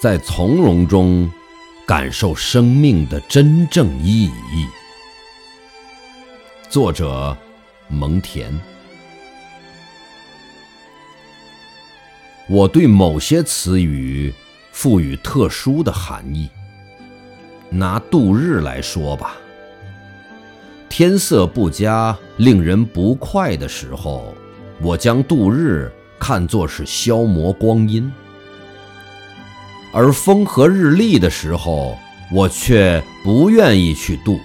在从容中感受生命的真正意义。作者：蒙恬。我对某些词语赋予特殊的含义。拿度日来说吧，天色不佳、令人不快的时候，我将度日看作是消磨光阴；而风和日丽的时候，我却不愿意去度。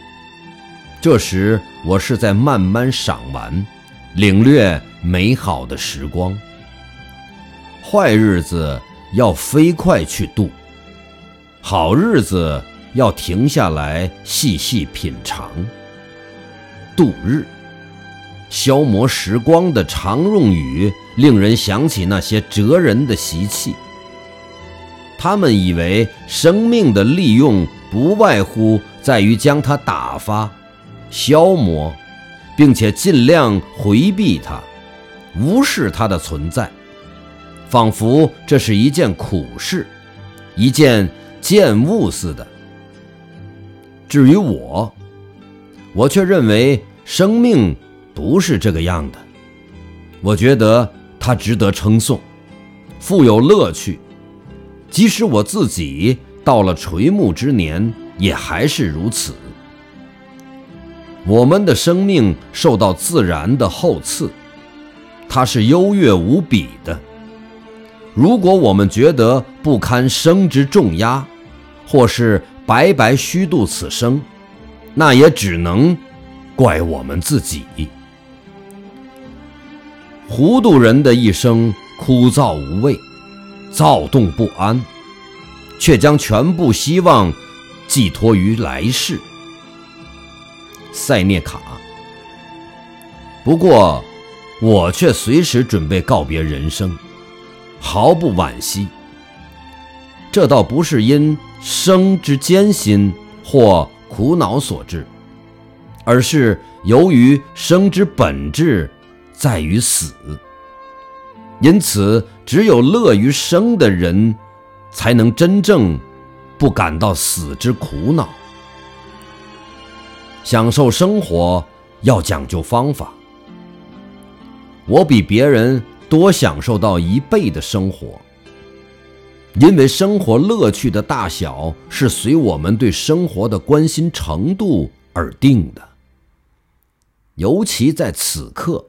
这时，我是在慢慢赏玩、领略美好的时光。坏日子要飞快去度，好日子要停下来细细品尝。度日，消磨时光的常用语，令人想起那些哲人的习气。他们以为生命的利用不外乎在于将它打发。消磨，并且尽量回避它，无视它的存在，仿佛这是一件苦事，一件贱物似的。至于我，我却认为生命不是这个样的。我觉得它值得称颂，富有乐趣，即使我自己到了垂暮之年，也还是如此。我们的生命受到自然的厚赐，它是优越无比的。如果我们觉得不堪生之重压，或是白白虚度此生，那也只能怪我们自己。糊涂人的一生枯燥无味，躁动不安，却将全部希望寄托于来世。塞涅卡。不过，我却随时准备告别人生，毫不惋惜。这倒不是因生之艰辛或苦恼所致，而是由于生之本质在于死。因此，只有乐于生的人，才能真正不感到死之苦恼。享受生活要讲究方法。我比别人多享受到一倍的生活，因为生活乐趣的大小是随我们对生活的关心程度而定的。尤其在此刻，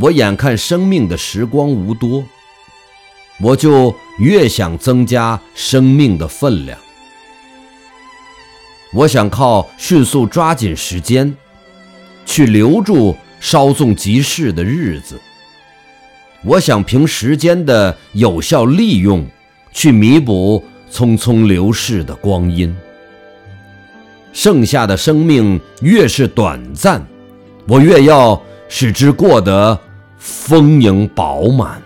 我眼看生命的时光无多，我就越想增加生命的分量。我想靠迅速抓紧时间，去留住稍纵即逝的日子。我想凭时间的有效利用，去弥补匆匆流逝的光阴。剩下的生命越是短暂，我越要使之过得丰盈饱满。